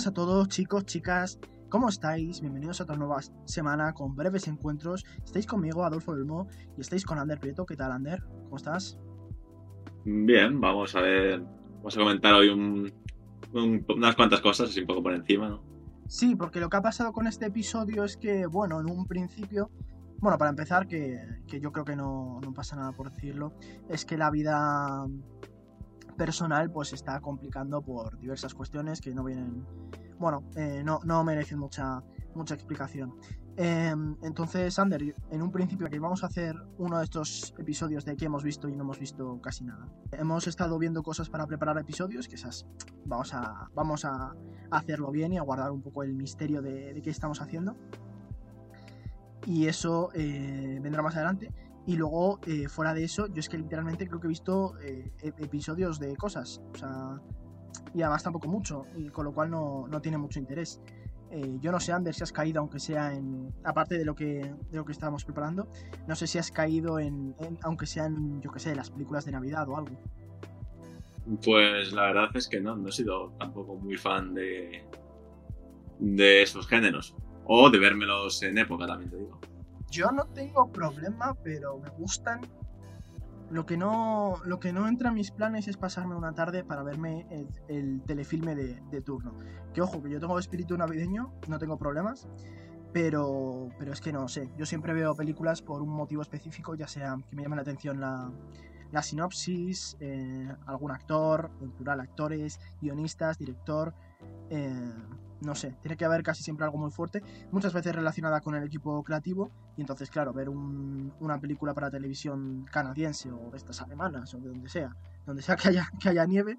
buenas a todos chicos, chicas, ¿cómo estáis? Bienvenidos a otra nueva semana con breves encuentros. Estáis conmigo, Adolfo Belmo, y estáis con Ander Prieto. ¿Qué tal, Ander? ¿Cómo estás? Bien, vamos a ver, vamos a comentar hoy unas cuantas cosas, así un poco por encima, ¿no? Sí, porque lo que ha pasado con este episodio es que, bueno, en un principio, bueno, para empezar, que, yo creo que no, no pasa nada por decirlo, es que la vida personal pues está complicando por diversas cuestiones que no vienen, bueno, eh, no, no, merecen mucha, mucha explicación. Em, entonces, Ander, en un principio que vamos a hacer uno de estos episodios de que hemos visto y no hemos visto casi nada. Hemos estado viendo cosas para preparar episodios, que esas vamos a, vamos a hacerlo bien y a guardar un poco el misterio de, qué estamos haciendo. Y eso eh, vendrá más adelante. Y luego, eh, fuera de eso, yo es que literalmente creo que he visto eh, episodios de cosas. O sea, y además tampoco mucho, y con lo cual no, tiene mucho interés. Eh, yo no sé, Ander, si has caído, aunque sea en. Aparte de lo que, de lo que estábamos preparando, no sé si has caído en. aunque sea en, yo que sé, las películas de Navidad o algo. Pues la verdad es que no, no he sido tampoco muy fan de. de esos géneros. O de vérmelos en época, también te digo. Yo no tengo problema, pero me gustan. Lo que no, lo que no entra en mis planes es pasarme una tarde para verme el, telefilme de, turno. Que ojo, que yo tengo espíritu navideño, no tengo problemas, pero, pero es que no sé. Yo siempre veo películas por un motivo específico, ya sea que me llame la atención la, la sinopsis, eh, algún actor, cultural, actores, guionistas, director. Eh, no sé, tiene que haber casi siempre algo muy fuerte, muchas veces relacionada con el equipo creativo, y entonces, claro, ver una película para televisión canadiense o de estas alemanas o de donde sea, donde sea que haya, que haya nieve,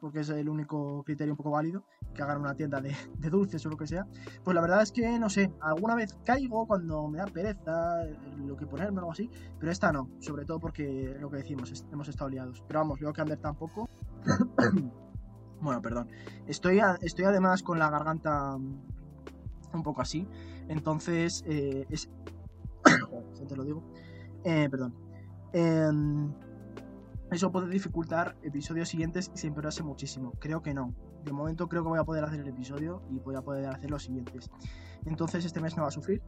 porque es el único criterio un poco válido, que hagan una tienda de, dulces o lo que sea, pues la verdad es que, no sé, alguna vez caigo cuando me da pereza eh, lo que ponerme o algo así, pero esta no, sobre todo porque lo que decimos, hemos estado liados. Pero vamos, veo que Ander tampoco. Bueno, perdón. Estoy, estoy además con la garganta un poco así. Entonces, eh, es... te lo digo. Eh, perdón. Em, eso puede dificultar episodios siguientes se empeorase muchísimo. Creo que no. De momento creo que voy a poder hacer el episodio y voy a poder hacer los siguientes. Entonces este mes no va a sufrir.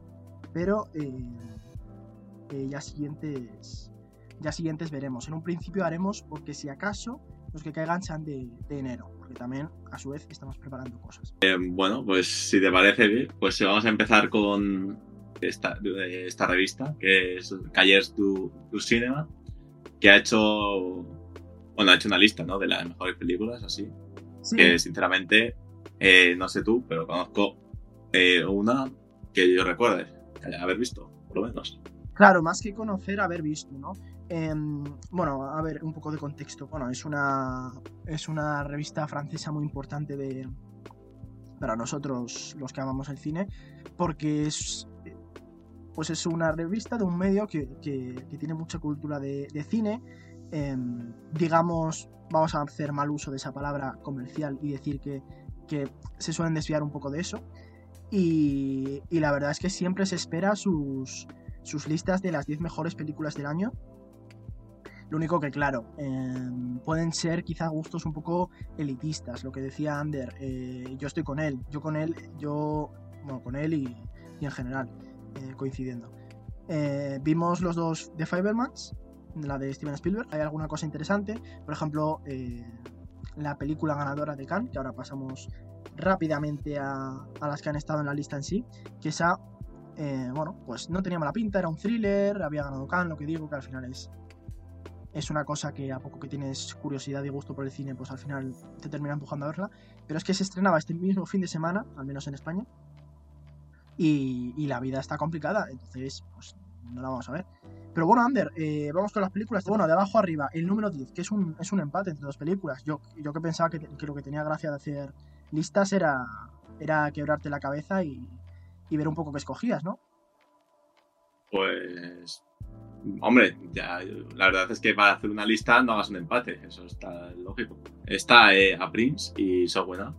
Pero eh, ya siguientes. Ya siguientes veremos. En un principio haremos porque si acaso los que caigan sean de, enero, porque también a su vez estamos preparando cosas. Eh, bueno, pues si te parece bien, pues vamos a empezar con esta, esta revista, que es Callers du, Cinema, que ha hecho, bueno, ha hecho una lista ¿no? de las mejores películas, así, que sinceramente, eh, no sé tú, pero conozco eh, una que yo recuerde haber visto, por lo menos. Claro, más que conocer, haber visto, ¿no? Em, bueno, a ver, un poco de contexto. Bueno, es una, es una revista francesa muy importante para nosotros los que amamos el cine, porque es, pues es una revista de un medio que, tiene mucha cultura de, cine. Em, digamos, vamos a hacer mal uso de esa palabra comercial y decir que, se suelen desviar un poco de eso. Y, y, la verdad es que siempre se espera sus, sus listas de las 10 mejores películas del año lo único que, claro, em, pueden ser quizá gustos un poco elitistas, lo que decía Ander. Eh, yo estoy con él, yo con él, yo, bueno, con él y, en general, eh, coincidiendo. Eh, vimos los dos de Fibermans, la de Steven Spielberg. Hay alguna cosa interesante, por ejemplo, la película ganadora de Cannes, que ahora pasamos rápidamente a, a, las que han estado en la lista en sí, que esa, bueno, pues no tenía mala pinta, era un thriller, había ganado Cannes, lo que digo, que al final es es una cosa que a poco que tienes curiosidad y gusto por el cine, pues al final te termina empujando a verla. Pero es que se estrenaba este mismo fin de semana, al menos en España, y, la vida está complicada, entonces pues no la vamos a ver. Pero bueno, Ander, eh, vamos con las películas. Bueno, de abajo arriba, el número 10, que es un, es un empate entre dos películas. Yo, yo que pensaba que, lo que tenía gracia de hacer listas era, era quebrarte la cabeza y, y ver un poco qué escogías, ¿no? Pues Hombre, ya, la verdad es que para hacer una lista no hagas un empate, eso está lógico. Está eh, a Prince y So Buena,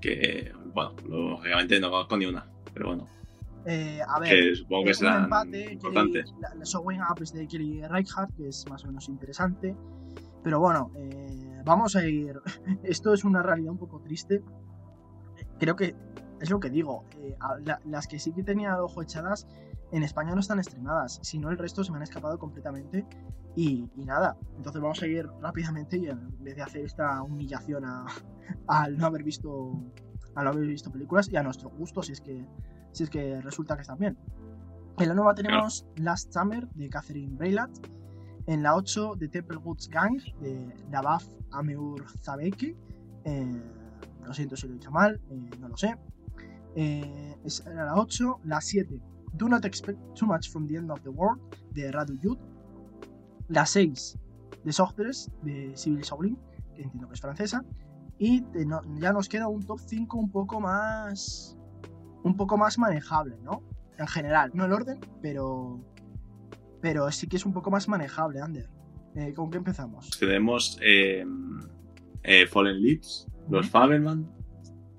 que, bueno, lógicamente no conozco ni una, pero bueno. Eh, a ver, que supongo que serán empate, importantes. la, de Kelly Reichardt, que es más o menos interesante, pero bueno, eh, vamos a ir. Esto es una realidad un poco triste. creo que es lo que digo. eh, a- la- las que sí que tenía al ojo echadas en España no están estrenadas. Si no, el resto se me han escapado completamente. Y, y nada, entonces vamos a ir rápidamente y en vez de hacer esta humillación al no haber visto al no haber visto películas y a nuestro gusto si es que si es que resulta que están bien. En la nueva tenemos Last Summer de Catherine Breillat. En la 8 de Temple Woods Gang de Nabaf Ameur Zabeke. Eh, lo siento si lo he dicho mal, eh, no lo sé. Eh, era la 8. La 7, Do Not Expect Too Much from the End of the World de Radu Yud. La 6, The Sorceress de Sibyl Saulin, que entiendo que es francesa. Y te- no- ya nos queda un top 5 un poco más. Un poco más manejable, ¿no? En general, no el orden, pero. Pero sí que es un poco más manejable, Ander. Eh, ¿Con qué empezamos? Tenemos eh, eh, Fallen Leaves, los. Fabelman,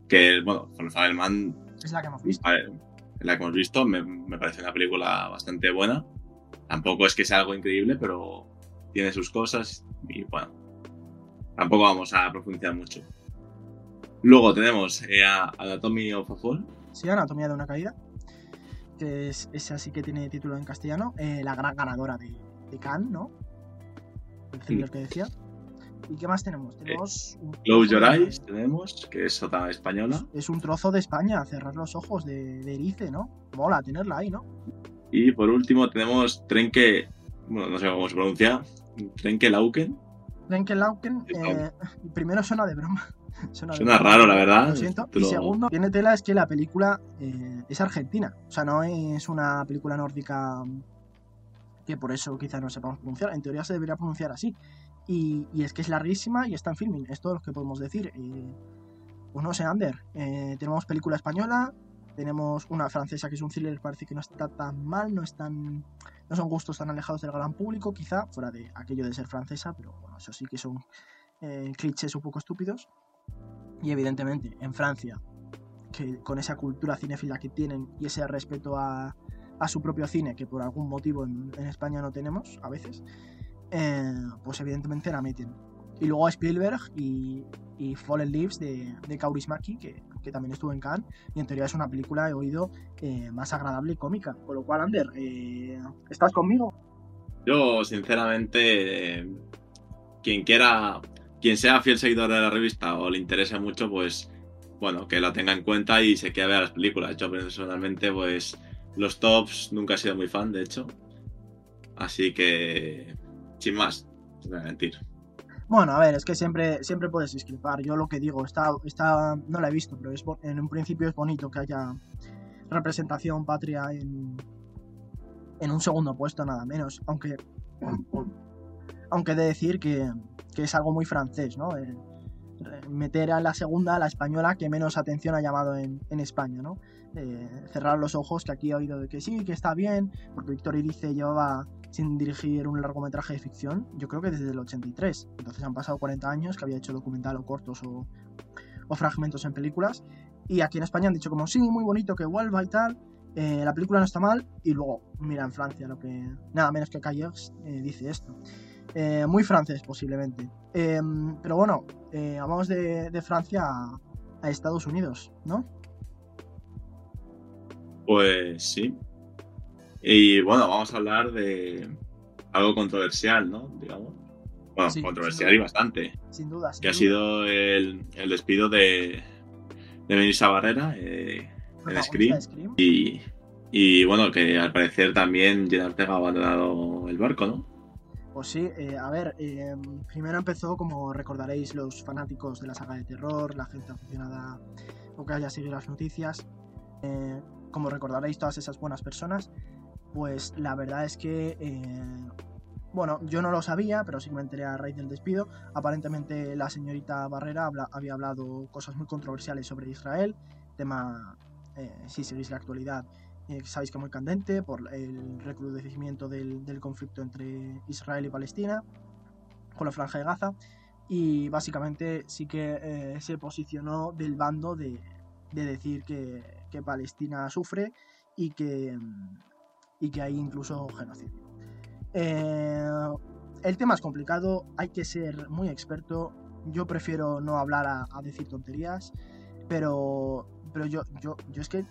que, bueno, los Fabelman, Es la que hemos visto. a ver, la que hemos visto, me, me parece una película bastante buena. Tampoco es que sea algo increíble, pero tiene sus cosas y, bueno, tampoco vamos a profundizar mucho. Luego tenemos eh, a Anatomy of a Fall, Sí, Anatomía de una caída. Que es, esa sí que tiene título en castellano. eh, la gran ganadora de, de Cannes, ¿no? El thriller que decía. ¿Y qué más tenemos? Tenemos. un Close Your Eyes, tenemos, que es otra española. Es un trozo de España, cerrar los ojos de, de Erice, ¿no? Mola tenerla ahí, ¿no? Y por último tenemos Trenque, bueno, no sé cómo se pronuncia, Trenque Lauken. Lenken Sí, eh, primero suena de broma. Suena, raro, la verdad. Lo siento. Y segundo, tiene tela es que la película eh, es argentina. O sea, no es una película nórdica que por eso quizás no sepamos pronunciar. En teoría se debería pronunciar así. Y, y es que es larguísima y está en filming. Es todo lo que podemos decir. Eh, pues no sé, Ander. eh, tenemos película española. Tenemos una francesa que es un thriller, parece que no está tan mal, no están. No son gustos tan alejados del gran público, quizá, fuera de aquello de ser francesa, pero bueno, eso sí que son eh, clichés un poco estúpidos. Y evidentemente, en Francia, que con esa cultura cinéfila que tienen y ese respeto a, a su propio cine, que por algún motivo en, en España no tenemos a veces, eh, pues evidentemente la meten. Y luego Spielberg y, Fallen Leaves de, de Kaurismäki, que, que también estuvo en Cannes, y en teoría es una película, he oído, eh, más agradable y cómica. Con lo cual, Ander, eh, ¿estás conmigo? Yo, sinceramente, quien quiera, quien sea fiel seguidor de la revista o le interese mucho, pues, bueno, que la tenga en cuenta y se quede a ver las películas. Yo personalmente, pues, los tops nunca he sido muy fan, de hecho. Así que, sin más, a mentir. Bueno, a ver, es que siempre, siempre puedes discrepar. Yo lo que digo, está, está, no la he visto, pero es, en un principio es bonito que haya representación patria en, en un segundo puesto, nada menos. Aunque, aunque he de decir que, que es algo muy francés, ¿no? Eh, meter a la segunda, a la española, que menos atención ha llamado en, en España, ¿no? Eh, cerrar los ojos, que aquí he oído de que sí, que está bien, porque Víctor Irice llevaba sin dirigir un largometraje de ficción, yo creo que desde el 83. Entonces han pasado 40 años que había hecho documental o cortos o, fragmentos en películas. Y aquí en España han dicho como, sí, muy bonito que vuelva y tal. eh, la película no está mal. Y luego, mira, en Francia, lo que nada menos que Callers eh, dice esto. Eh, muy francés, posiblemente. Pero bueno, vamos de, de Francia a, a Estados Unidos, ¿no? Pues sí. Y bueno, vamos a hablar de algo controversial, ¿no? Digamos. Bueno, Sí, controversial y bastante. Sin duda. sin Que ha sido el, el despido de, de Melissa Barrera eh, en Scream. Y, y bueno, que al parecer también Jenna Ortega ha abandonado el barco, ¿no? Pues sí, eh, a ver, eh, primero empezó, como recordaréis, los fanáticos de la saga de terror, la gente aficionada o que haya seguido las noticias, eh, como recordaréis todas esas buenas personas, pues la verdad es que, eh, bueno, yo no lo sabía, pero sí me enteré a raíz del despido. Aparentemente la señorita Barrera habla- había hablado cosas muy controversiales sobre Israel, tema, eh, si seguís la actualidad, eh, sabéis que muy candente por el recrudecimiento del, del conflicto entre Israel y Palestina con la franja de Gaza y básicamente sí que eh, se posicionó del bando de, de decir que, Palestina sufre y que, mm, y que hay incluso genocidio. Eh, el tema es complicado, hay que ser muy experto. Yo prefiero no hablar a, decir tonterías, pero pero yo, yo, yo es que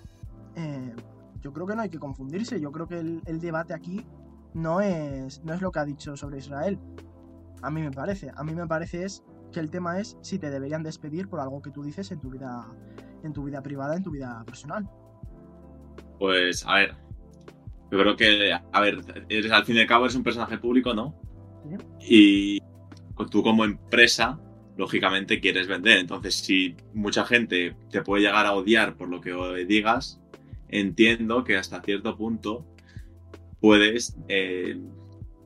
eh, yo creo que no hay que confundirse. Yo creo que el, el debate aquí no es, no es lo que ha dicho sobre Israel. A mí me parece. A mí me parece es que el tema es si te deberían despedir por algo que tú dices en tu vida, en tu vida privada, en tu vida personal. Pues, a ver. Yo creo que, a ver, eres, al fin y al cabo eres un personaje público, ¿no? Y tú como empresa, lógicamente quieres vender. Entonces, si mucha gente te puede llegar a odiar por lo que digas, entiendo que hasta cierto punto puedes eh,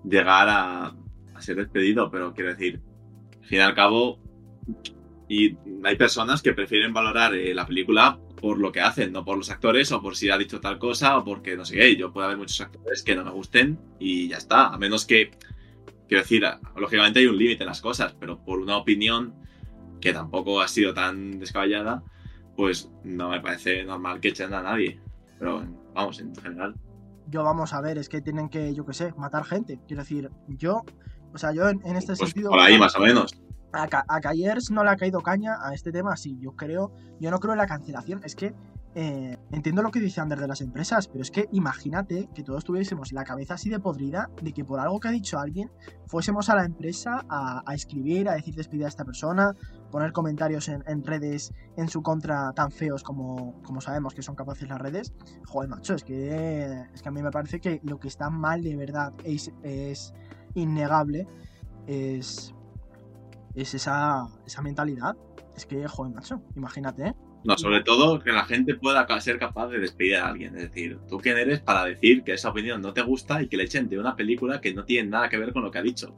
llegar a, a ser despedido, pero quiero decir, al fin y al cabo, y hay personas que prefieren valorar eh, la película por lo que hacen, no por los actores o por si ha dicho tal cosa o porque no sé qué. Yo puedo haber muchos actores que no me gusten y ya está. A menos que, quiero decir, lógicamente hay un límite en las cosas, pero por una opinión que tampoco ha sido tan descabellada, pues no me parece normal que echen a nadie. Pero vamos, en general. Yo vamos a ver, es que tienen que, yo qué sé, matar gente. Quiero decir, yo, o sea, yo en, en este Pues sentido... por ahí más o menos. A, Ca- a Cayers no le ha caído caña a este tema, sí, yo creo, yo no creo en la cancelación, es que eh, entiendo lo que dice Ander de las empresas, pero es que imagínate que todos tuviésemos la cabeza así de podrida de que por algo que ha dicho alguien fuésemos a la empresa a, a escribir, a decir despide a esta persona, poner comentarios en, en redes en su contra tan feos como, como sabemos que son capaces las redes. Joder, macho, es que, es que a mí me parece que lo que está mal de verdad es, es innegable es, es esa, esa mentalidad. Es que, joder, macho, imagínate, ¿eh? No, sobre todo que la gente pueda ser capaz de despedir a alguien. Es decir, ¿tú quién eres para decir que esa opinión no te gusta y que le echen de una película que no tiene nada que ver con lo que ha dicho?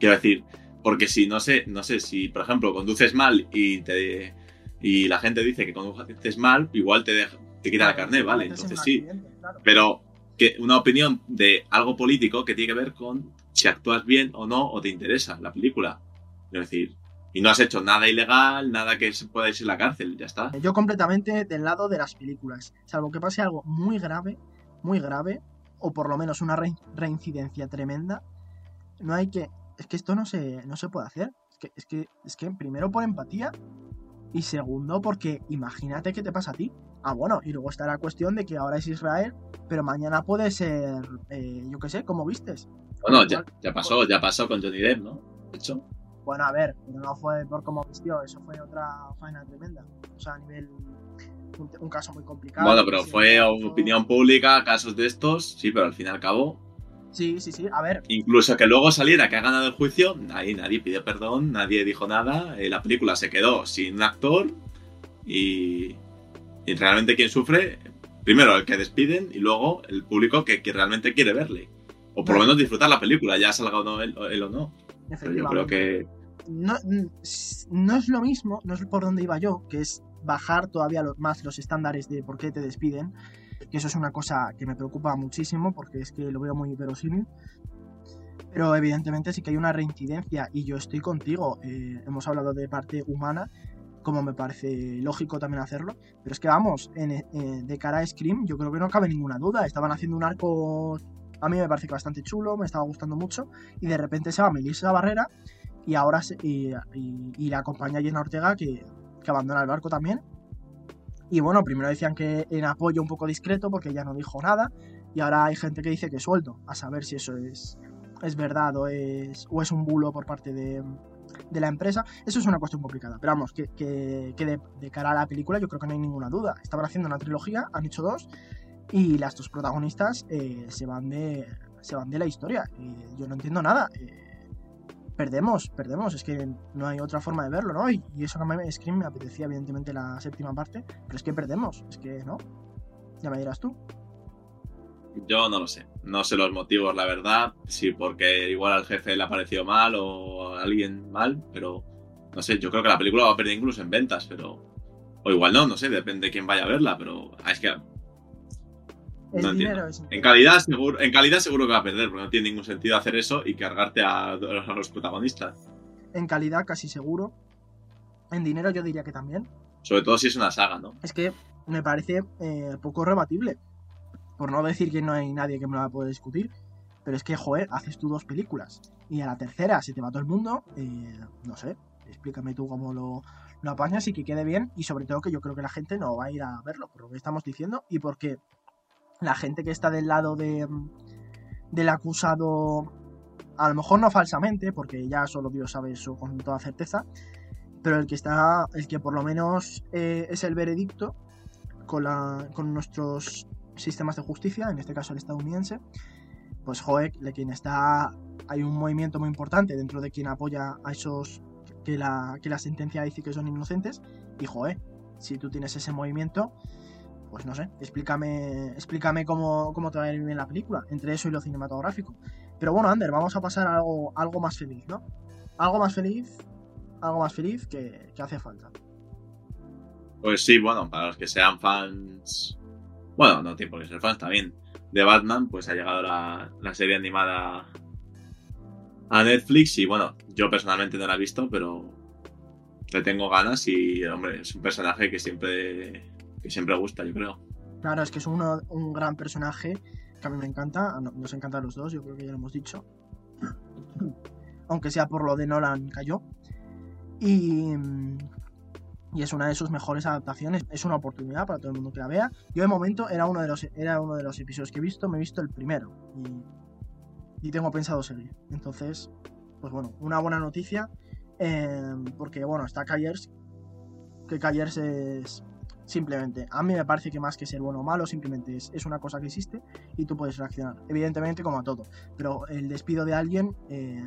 Quiero decir, porque si no sé, no sé, si por ejemplo conduces mal y te y la gente dice que conduces mal, igual te deja, te quita la carne, vale, entonces sí. claro. Pero que una opinión de algo político que tiene que ver con si actúas bien o no o te interesa la película. Es decir, y no has hecho nada ilegal, nada que se pueda irse a la cárcel, ya está. Yo completamente del lado de las películas. Salvo que pase algo muy grave, muy grave, o por lo menos una re- reincidencia tremenda, no hay que. Es que esto no se, no se puede hacer. Es que, es que, es que primero por empatía y segundo porque imagínate qué te pasa a ti. Ah, bueno, y luego está la cuestión de que ahora es Israel, pero mañana puede ser, eh, yo qué sé, como vistes. Bueno, ya, ya pasó, ya pasó con Johnny Depp, ¿no? De hecho, Bueno, a ver, pero no fue por cómo vistió, eso fue otra faena tremenda. O sea, a nivel. Un, un caso muy complicado. bueno, pero fue opinión pública, casos de estos, sí, pero al fin y al cabo, Sí, sí, sí. A ver, incluso que luego saliera que ha ganado el juicio, nadie, nadie pidió perdón, nadie dijo nada, eh, la película se quedó sin un actor y, y realmente quien sufre, primero el que despiden y luego el público que, que realmente quiere verle. O por lo menos disfrutar la película, ya salga o no él, él o no. Pero yo creo que No, no es lo mismo, no es por donde iba yo, que es bajar todavía lo- más los estándares de por qué te despiden. Que eso es una cosa que me preocupa muchísimo porque es que lo veo muy verosímil. Pero evidentemente sí que hay una reincidencia y yo estoy contigo. eh, hemos hablado de parte humana, como me parece lógico también hacerlo. Pero es que vamos, en, eh, de cara a Scream, yo creo que no cabe ninguna duda. Estaban haciendo un arco, a mí me parece que bastante chulo, me estaba gustando mucho. Y de repente se va Melissa Barrera y ahora se- y, y- y la acompaña Jenna Ortega que, que abandona el barco también. Y bueno, primero decían que en apoyo un poco discreto porque ella no dijo nada. Y ahora hay gente que dice que suelto. A saber si eso es, es verdad o es, o es un bulo por parte de, de la empresa. Eso es una cuestión complicada. Pero vamos, que, que- de, cara a la película yo creo que no hay ninguna duda. Estaban haciendo una trilogía, han hecho dos. Y las dos protagonistas eh, se, van de, se van de la historia. Yo no entiendo nada. Eh, perdemos, perdemos. Es que no hay otra forma de verlo, ¿no? Y, eso que a mí me apetecía, evidentemente, la séptima parte. Pero es que perdemos. Es que, ¿no? Ya me dirás tú. Yo no lo sé. No sé los motivos, la verdad. Sí, porque igual al jefe le ha parecido mal o a alguien mal, pero no sé. Yo creo que la película va a perder incluso en ventas, pero. O igual no, no sé, depende de quién vaya a verla, pero ah, es que El No dinero entiendo. es. en calidad seguro, en calidad seguro que va a perder, porque no tiene ningún sentido hacer eso y cargarte a, a los protagonistas. En calidad, casi seguro. En dinero, yo diría que también. Sobre todo si es una saga, ¿no? Es que me parece eh, poco rebatible. Por no decir que no hay nadie que me la pueda discutir. Pero es que, joder, haces tú dos películas. Y a la tercera se te va todo el mundo. eh, no sé. explícame tú cómo lo, lo apañas y que quede bien y sobre todo que yo creo que la gente no va a ir a verlo por lo que estamos diciendo y porque la gente que está del lado de, del acusado, a lo mejor no falsamente, porque ya solo Dios sabe eso con toda certeza, pero el que está, el que por lo menos eh, es el veredicto con, la, con nuestros sistemas de justicia, en este caso el estadounidense, pues joder, de quien está, hay un movimiento muy importante dentro de quien apoya a esos que la, que la sentencia dice que son inocentes, y joder, si tú tienes ese movimiento, pues no sé, explícame, explícame cómo, cómo te va a ir bien la película, entre eso y lo cinematográfico. Pero bueno, Ander, vamos a pasar a algo, algo más feliz, ¿no? Algo más feliz, algo más feliz que, que hace falta. Pues sí, bueno, para los que sean fans, bueno, no tiene por qué ser fans también, de Batman, pues ha llegado la, la serie animada a Netflix y bueno, yo personalmente no la he visto, pero le tengo ganas y, hombre, es un personaje que siempre, que siempre gusta, yo creo. Claro, es que es uno, un gran personaje que a mí me encanta, nos encantan los dos, yo creo que ya lo hemos dicho. Aunque sea por lo de Nolan cayó. Y, y es una de sus mejores adaptaciones. Es una oportunidad para todo el mundo que la vea. Yo de momento era uno de los, era uno de los episodios que he visto, me he visto el primero. Y, y tengo pensado seguir. Entonces, pues bueno, una buena noticia. Eh, porque bueno, está Cayers. Que Cayers es simplemente. A mí me parece que más que ser bueno o malo, simplemente es, es una cosa que existe y tú puedes reaccionar. Evidentemente, como a todo. Pero el despido de alguien, eh,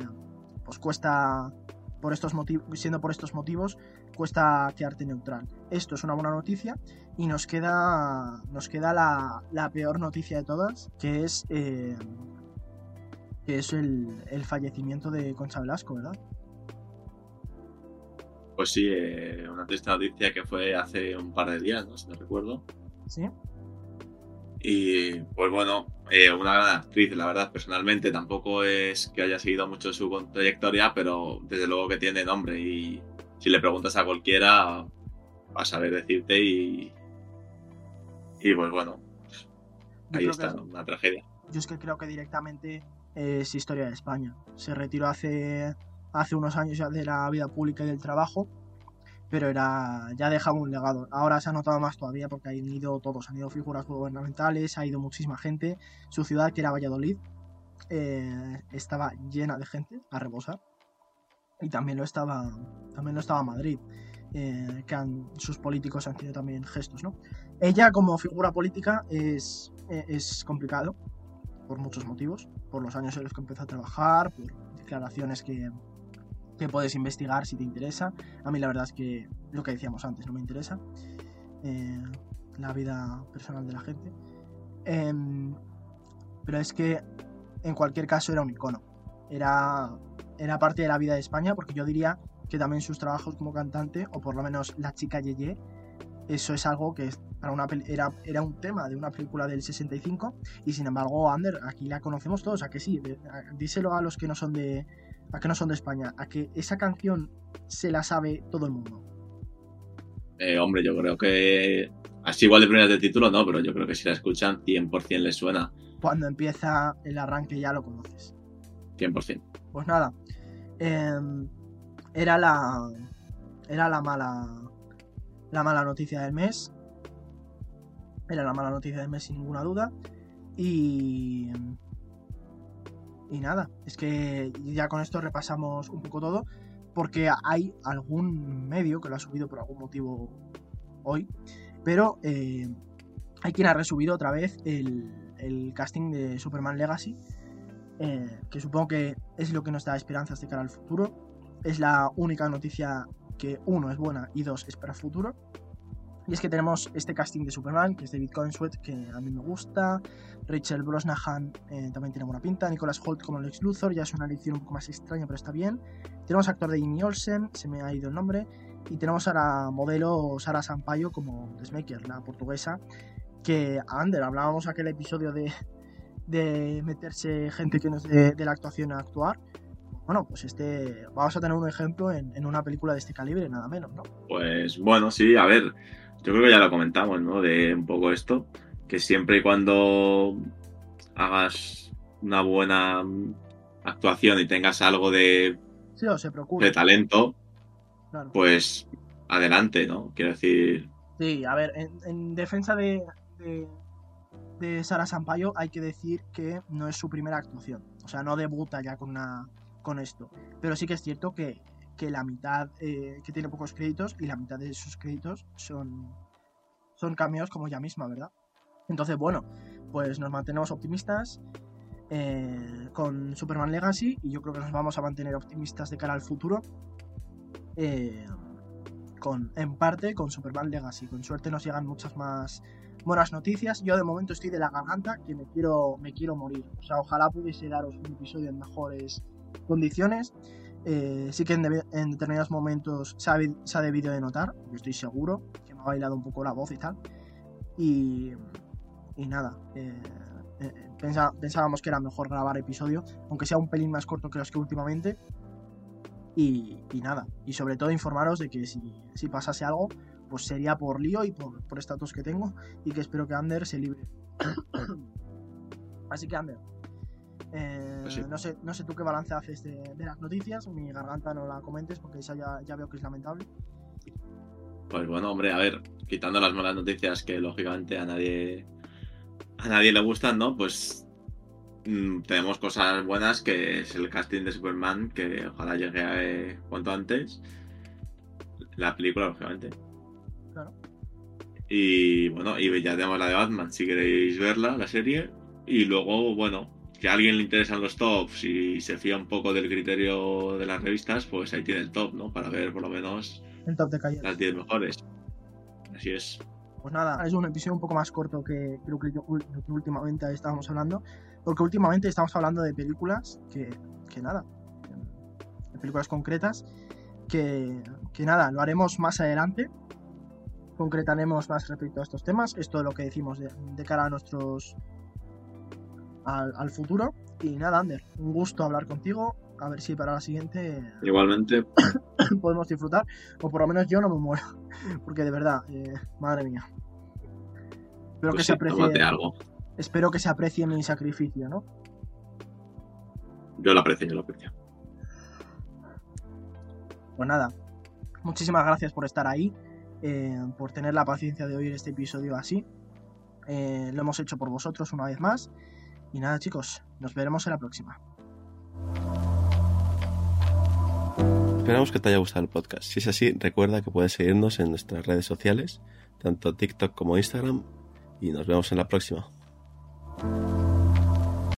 pues cuesta por estos motivos, siendo por estos motivos, cuesta quedarte neutral. Esto es una buena noticia y nos queda, nos queda la, la peor noticia de todas, que es, eh, que es el, el, fallecimiento de Concha Velasco, ¿verdad? Pues sí, eh, una triste noticia que fue hace un par de días, no sé si no recuerdo. Sí. Y pues bueno, eh, una gran actriz, la verdad, personalmente tampoco es que haya seguido mucho su trayectoria, pero desde luego que tiene nombre y si le preguntas a cualquiera va a saber decirte y, y pues bueno, ahí está, es, una tragedia. Yo es que creo que directamente es historia de España. Se retiró hace, hace unos años ya de la vida pública y del trabajo pero era ya dejaba un legado. Ahora se ha notado más todavía porque han ido todos, han ido figuras gubernamentales, ha ido muchísima gente. Su ciudad, que era Valladolid, eh, estaba llena de gente a rebosar. Y también lo estaba, también lo estaba Madrid, eh, que han, sus políticos han tenido también gestos, ¿no? Ella como figura política es, es complicado por muchos motivos, por los años en los que empezó a trabajar, por declaraciones que, que puedes investigar si te interesa. A mí la verdad es que lo que decíamos antes no me interesa. Eh, la vida personal de la gente. Eh, pero es que en cualquier caso era un icono. Era, era parte de la vida de España porque yo diría que también sus trabajos como cantante, o por lo menos La chica Yeye, eso es algo que para una era, era un tema de una película del 65 y sin embargo Ander aquí la conocemos todos, a que sí, díselo a los que no son de, a que no son de España, a que esa canción se la sabe todo el mundo. Eh, hombre, yo creo que así igual de primeras de título no, pero yo creo que si la escuchan 100% les suena. Cuando empieza el arranque ya lo conoces. 100%. Pues nada, eh, era la era la mala la mala noticia del mes. Era la mala noticia del mes sin ninguna duda. Y y nada, es que ya con esto repasamos un poco todo, porque hay algún medio que lo ha subido por algún motivo hoy, pero eh, hay quien ha resubido otra vez el, el casting de Superman Legacy, eh, que supongo que es lo que nos da esperanzas de cara al futuro. Es la única noticia que uno es buena y dos es para el futuro. Y es que tenemos este casting de Superman, que es David Coenswet, que a mí me gusta. Rachel Brosnahan eh, también tiene buena pinta. Nicholas Holt como Lex Luthor, ya es una elección un poco más extraña, pero está bien. Tenemos actor de Jimmy Olsen, se me ha ido el nombre. Y tenemos a la modelo Sara Sampaio como Desmaker, la portuguesa. Que, Ander, hablábamos aquel episodio de, de meterse gente que no es de, de la actuación a actuar bueno, pues este vamos a tener un ejemplo en, en, una película de este calibre, nada menos, ¿no? Pues bueno, sí, a ver, yo creo que ya lo comentamos, ¿no? De un poco esto, que siempre y cuando hagas una buena actuación y tengas algo de, sí, o se de talento, Claro. pues adelante, ¿no? Quiero decir, Sí, a ver, en, en defensa de, de, de Sara Sampaio hay que decir que no es su primera actuación. O sea, no debuta ya con, una, con esto. Pero sí que es cierto que, que la mitad, eh, que tiene pocos créditos y la mitad de sus créditos son, son cameos como ella misma, ¿verdad? Entonces, bueno, pues nos mantenemos optimistas eh, con Superman Legacy y yo creo que nos vamos a mantener optimistas de cara al futuro. eh, con, en parte con Superman Legacy. Con suerte nos llegan muchas más buenas noticias. Yo de momento estoy de la garganta que me quiero, me quiero morir. O sea, ojalá pudiese daros un episodio en mejores condiciones. Eh, sí que en, determinados momentos se ha, debido de notar, yo estoy seguro, que me ha bailado un poco la voz y tal. Y, nada, eh, eh, pensábamos que era mejor grabar episodio, aunque sea un pelín más corto que los que últimamente. Y, nada, y sobre todo informaros de que si, si pasase algo, pues sería por lío y por estatus que tengo y que espero que Ander se libre. Así que Ander, eh, Pues sí. no, sé, no sé tú qué balance haces de, de las noticias, mi garganta no la comentes porque esa ya, ya veo que es lamentable. Pues bueno, hombre, a ver, quitando las malas noticias que lógicamente a nadie a nadie le gustan, ¿no? Pues mm, tenemos cosas buenas que es el casting de Superman, que ojalá llegue eh, cuanto antes. La película, lógicamente. Claro. Y bueno, y ya tenemos la de Batman, si queréis verla, la serie. Y luego, bueno, que a alguien le interesan los tops y se fía un poco del criterio de las revistas, pues ahí tiene el top, ¿no? Para ver por lo menos El top de las 10 mejores. Así es. Pues nada, es un episodio un poco más corto que creo que, yo- lo que últimamente estábamos hablando. Porque últimamente estamos hablando de películas que, que nada, de películas concretas que, que nada, lo haremos más adelante. Concretaremos más respecto a estos temas. Esto es lo que decimos de, de cara a nuestros. Al, al futuro. Y nada, Ander, un gusto hablar contigo. A ver si para la siguiente Igualmente, podemos disfrutar. O por lo menos yo no me muero. Porque de verdad, eh, madre mía. Espero que pues se sí, aprecie. algo. Espero que se aprecie mi sacrificio, ¿no? Yo lo aprecio, yo lo aprecio. Pues nada, muchísimas gracias por estar ahí, eh, por tener la paciencia de oír este episodio así. Eh, lo hemos hecho por vosotros una vez más. Y nada, chicos, nos veremos en la próxima. Esperamos que te haya gustado el podcast. Si es así, recuerda que puedes seguirnos en nuestras redes sociales, tanto TikTok como Instagram, y nos vemos en la próxima.